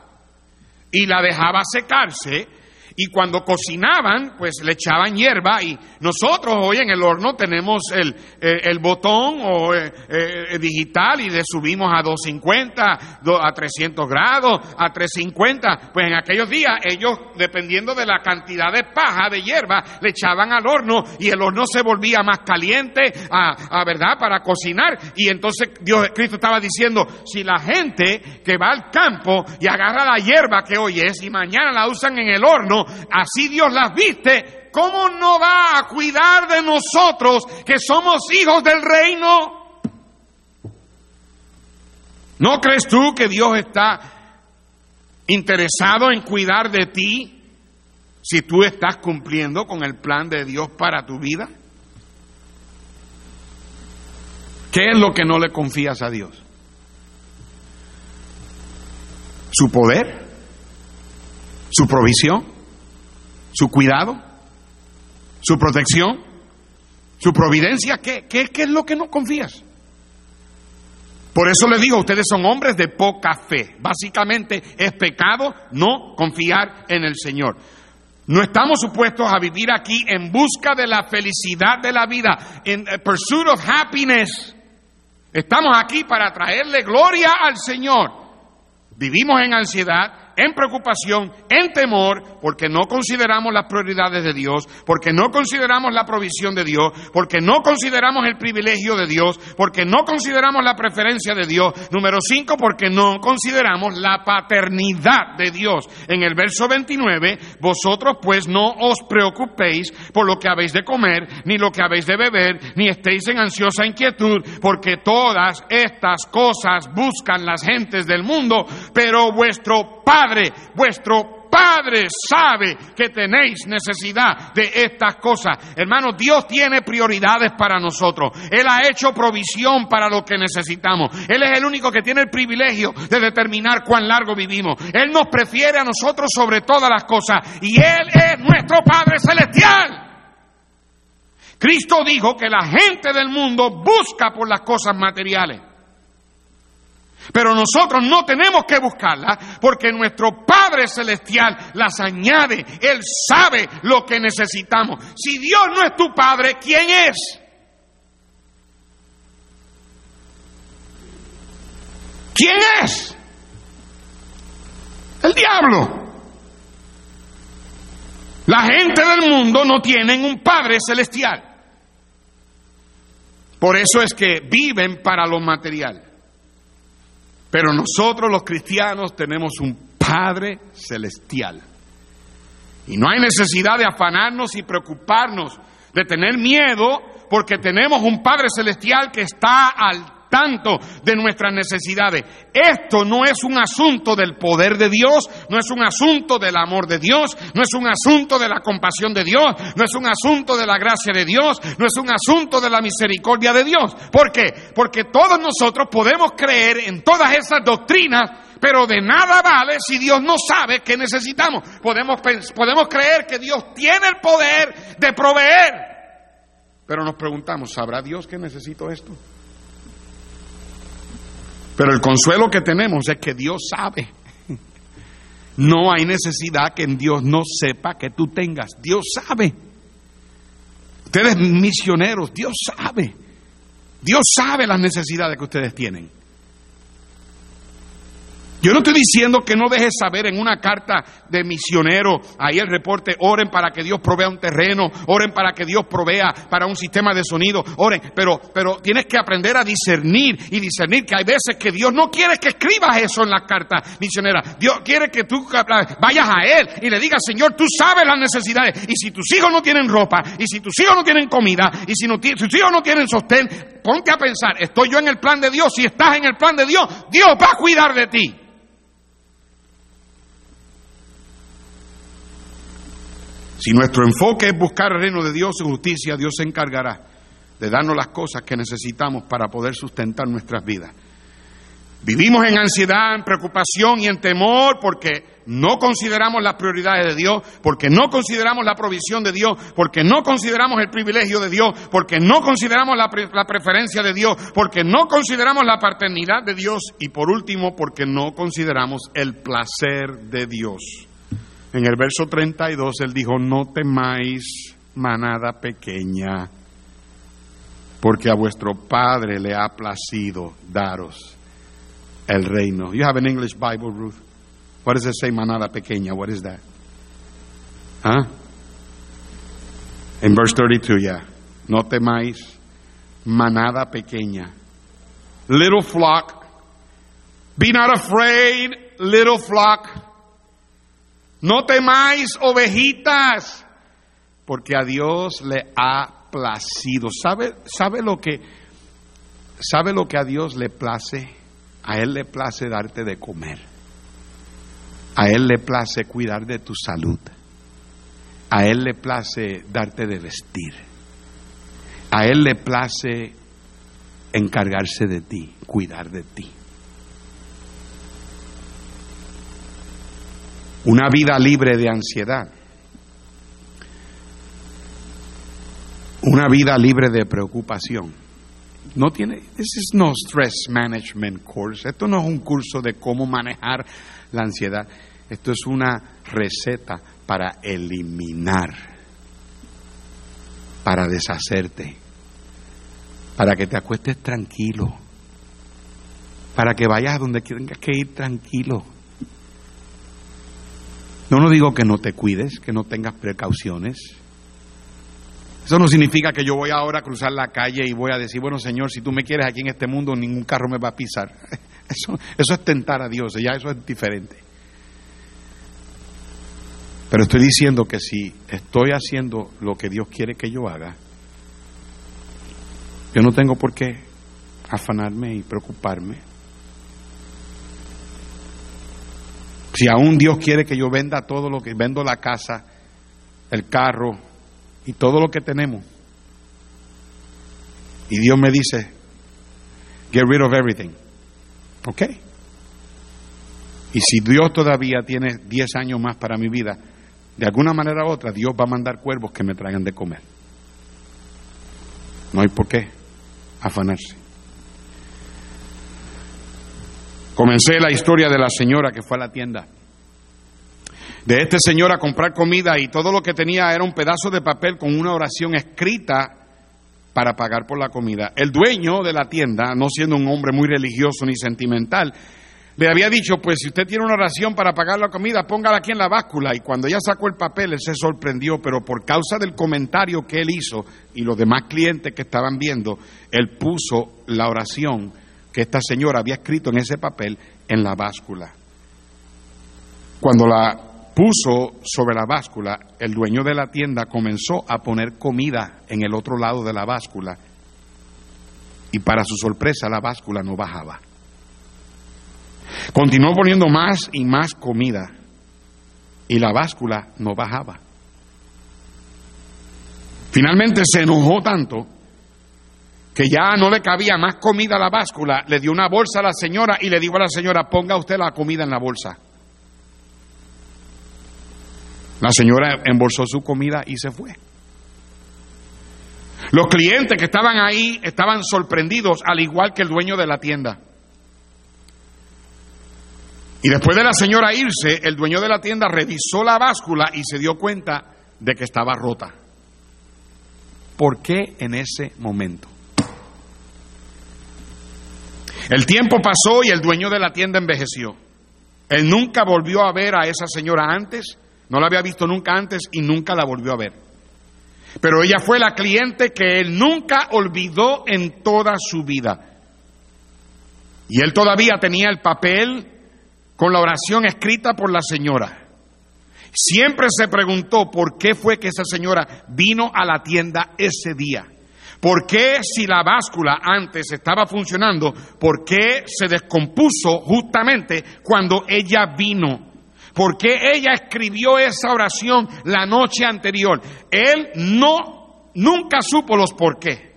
y la dejaba secarse y cuando cocinaban pues le echaban hierba y nosotros hoy en el horno tenemos el, eh, botón o eh, eh, digital y le subimos a 250, do- a 300 grados, a 350, pues en aquellos días ellos dependiendo de la cantidad de paja de hierba le echaban al horno y el horno se volvía más caliente, a, a verdad, para cocinar. Y entonces Dios Cristo estaba diciendo si la gente que va al campo y agarra la hierba que hoy es y mañana la usan en el horno, así Dios las viste, ¿cómo no va a cuidar de nosotros que somos hijos del reino? ¿No crees tú que Dios está interesado en cuidar de ti si tú estás cumpliendo con el plan de Dios para tu vida? ¿Qué es lo que no le confías a Dios? ¿Su poder? ¿Su provisión? ¿Su cuidado? ¿Su protección? ¿Su providencia? ¿Qué, es lo que no confías? Por eso les digo, ustedes son hombres de poca fe. Básicamente es pecado no confiar en el Señor. No estamos supuestos a vivir aquí en busca de la felicidad de la vida, en a pursuit of happiness. Estamos aquí para traerle gloria al Señor. Vivimos en ansiedad, en preocupación, en temor, porque no consideramos las prioridades de Dios, porque no consideramos la provisión de Dios, porque no consideramos el privilegio de Dios, porque no consideramos la preferencia de Dios. Número cinco, porque no consideramos la paternidad de Dios. En el verso 29, vosotros pues no os preocupéis por lo que habéis de comer, ni lo que habéis de beber, ni estéis en ansiosa inquietud, porque todas estas cosas buscan las gentes del mundo, pero vuestro Padre, vuestro Padre sabe que tenéis necesidad de estas cosas. Hermanos, Dios tiene prioridades para nosotros. Él ha hecho provisión para lo que necesitamos. Él es el único que tiene el privilegio de determinar cuán largo vivimos. Él nos prefiere a nosotros sobre todas las cosas. Y Él es nuestro Padre Celestial. Cristo dijo que la gente del mundo busca por las cosas materiales. Pero nosotros no tenemos que buscarlas porque nuestro Padre Celestial las añade. Él sabe lo que necesitamos. Si Dios no es tu Padre, ¿quién es? ¿Quién es? El diablo. La gente del mundo no tienen un Padre Celestial. Por eso es que viven para lo material. Pero nosotros los cristianos tenemos un Padre celestial. Y no hay necesidad de afanarnos y preocuparnos, de tener miedo, porque tenemos un Padre celestial que está al tanto de nuestras necesidades. Esto no es un asunto del poder de Dios, no es un asunto del amor de Dios, no es un asunto de la compasión de Dios, no es un asunto de la gracia de Dios, no es un asunto de la misericordia de Dios. ¿Por qué? Porque todos nosotros podemos creer en todas esas doctrinas, pero de nada vale si Dios no sabe qué necesitamos. Podemos, podemos creer que Dios tiene el poder de proveer, pero nos preguntamos, ¿sabrá Dios que necesito esto? Pero el consuelo que tenemos es que Dios sabe. No hay necesidad que en Dios no sepa que tú tengas. Dios sabe. Ustedes misioneros, Dios sabe. Dios sabe las necesidades que ustedes tienen. Yo no estoy diciendo que no dejes saber en una carta de misionero, ahí el reporte, oren para que Dios provea un terreno, oren para que Dios provea para un sistema de sonido, oren, pero, pero tienes que aprender a discernir y discernir que hay veces que Dios no quiere que escribas eso en la carta misionera. Dios quiere que tú vayas a Él y le digas, Señor, tú sabes las necesidades. Y si tus hijos no tienen ropa, y si tus hijos no tienen comida, y si no, tus hijos no tienen sostén, ponte a pensar, ¿estoy yo en el plan de Dios? Si estás en el plan de Dios, Dios va a cuidar de ti. Si nuestro enfoque es buscar el reino de Dios y justicia, Dios se encargará de darnos las cosas que necesitamos para poder sustentar nuestras vidas. Vivimos en ansiedad, en preocupación y en temor porque no consideramos las prioridades de Dios, porque no consideramos la provisión de Dios, porque no consideramos el privilegio de Dios, porque no consideramos la, la, preferencia de Dios, porque no consideramos la paternidad de Dios y por último porque no consideramos el placer de Dios. En el verso 32 él dijo, no temáis manada pequeña, porque a vuestro Padre le ha placido daros el reino. You have an English Bible, Ruth. What does it say, manada pequeña? What is that? Huh? In verse 32, yeah. No temáis manada pequeña. Little flock. Be not afraid, little flock. No temáis ovejitas, porque a Dios le ha placido. ¿Sabe, sabe lo que sabe lo que a Dios le place? A él le place darte de comer. A él le place cuidar de tu salud. A él le place darte de vestir. A él le place encargarse de ti, cuidar de ti. Una vida libre de ansiedad, una vida libre de preocupación. No tiene, this is no stress management course. Esto no es un curso de cómo manejar la ansiedad. Esto es una receta para eliminar, para deshacerte, para que te acuestes tranquilo, para que vayas a donde tengas que ir tranquilo. No, no digo que no te cuides, que no tengas precauciones. Eso no significa que yo voy ahora a cruzar la calle y voy a decir, bueno Señor, si tú me quieres aquí en este mundo, ningún carro me va a pisar. Eso, eso es tentar a Dios, ya eso es diferente. Pero estoy diciendo que si estoy haciendo lo que Dios quiere que yo haga, yo no tengo por qué afanarme y preocuparme. Si aún Dios quiere que yo venda todo lo que vendo la casa, el carro y todo lo que tenemos. Y Dios me dice, get rid of everything. ¿Ok? Y si Dios todavía tiene 10 años más para mi vida, de alguna manera u otra, Dios va a mandar cuervos que me traigan de comer. No hay por qué afanarse. Comencé la historia de la señora que fue a la tienda. De este señor a comprar comida y todo lo que tenía era un pedazo de papel con una oración escrita para pagar por la comida. El dueño de la tienda, no siendo un hombre muy religioso ni sentimental, le había dicho, pues si usted tiene una oración para pagar la comida, póngala aquí en la báscula. Y cuando ella sacó el papel, él se sorprendió, pero por causa del comentario que él hizo y los demás clientes que estaban viendo, él puso la oración que esta señora había escrito en ese papel en la báscula. Cuando la puso sobre la báscula, el dueño de la tienda comenzó a poner comida en el otro lado de la báscula y para su sorpresa la báscula no bajaba. Continuó poniendo más y más comida y la báscula no bajaba. Finalmente se enojó tanto que ya no le cabía más comida a la báscula, le dio una bolsa a la señora y le dijo a la señora, ponga usted la comida en la bolsa. La señora embolsó su comida y se fue. Los clientes que estaban ahí estaban sorprendidos, al igual que el dueño de la tienda. Y después de la señora irse, el dueño de la tienda revisó la báscula y se dio cuenta de que estaba rota. ¿Por qué en ese momento? El tiempo pasó y el dueño de la tienda envejeció. Él nunca volvió a ver a esa señora antes, no la había visto nunca antes y nunca la volvió a ver. Pero ella fue la cliente que él nunca olvidó en toda su vida. Y él todavía tenía el papel con la oración escrita por la señora. Siempre se preguntó por qué fue que esa señora vino a la tienda ese día. ¿Por qué si la báscula antes estaba funcionando, por qué se descompuso justamente cuando ella vino? ¿Por qué ella escribió esa oración la noche anterior? Él no, nunca supo los por qué.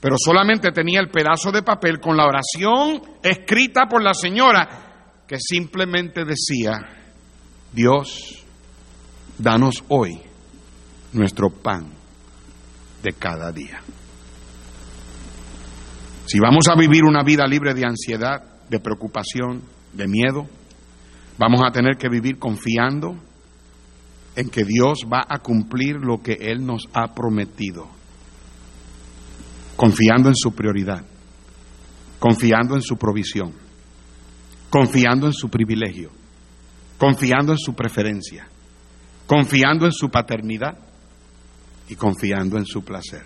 Pero solamente tenía el pedazo de papel con la oración escrita por la señora que simplemente decía, Dios, danos hoy nuestro pan de cada día. Si vamos a vivir una vida libre de ansiedad, de preocupación, de miedo, vamos a tener que vivir confiando en que Dios va a cumplir lo que Él nos ha prometido, confiando en su prioridad, confiando en su provisión, confiando en su privilegio, confiando en su preferencia, confiando en su paternidad y confiando en su placer.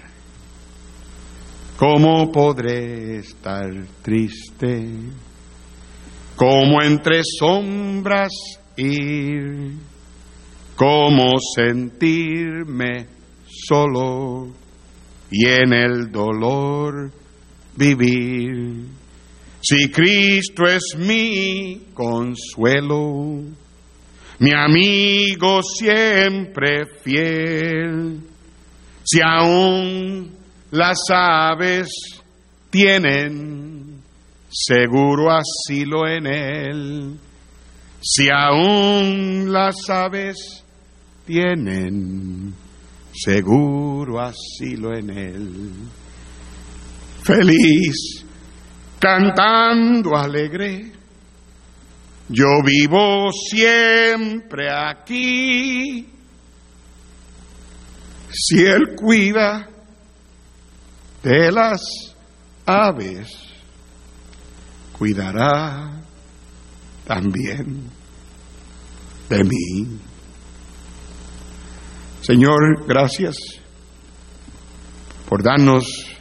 ¿Cómo podré estar triste? ¿Cómo entre sombras ir? ¿Cómo sentirme solo y en el dolor vivir? Si Cristo es mi consuelo, mi amigo siempre fiel, si aún las aves tienen seguro asilo en él, si aún las aves tienen seguro asilo en él, feliz, cantando alegre, yo vivo siempre aquí si Él cuida de las aves, cuidará también de mí. Señor, gracias por darnos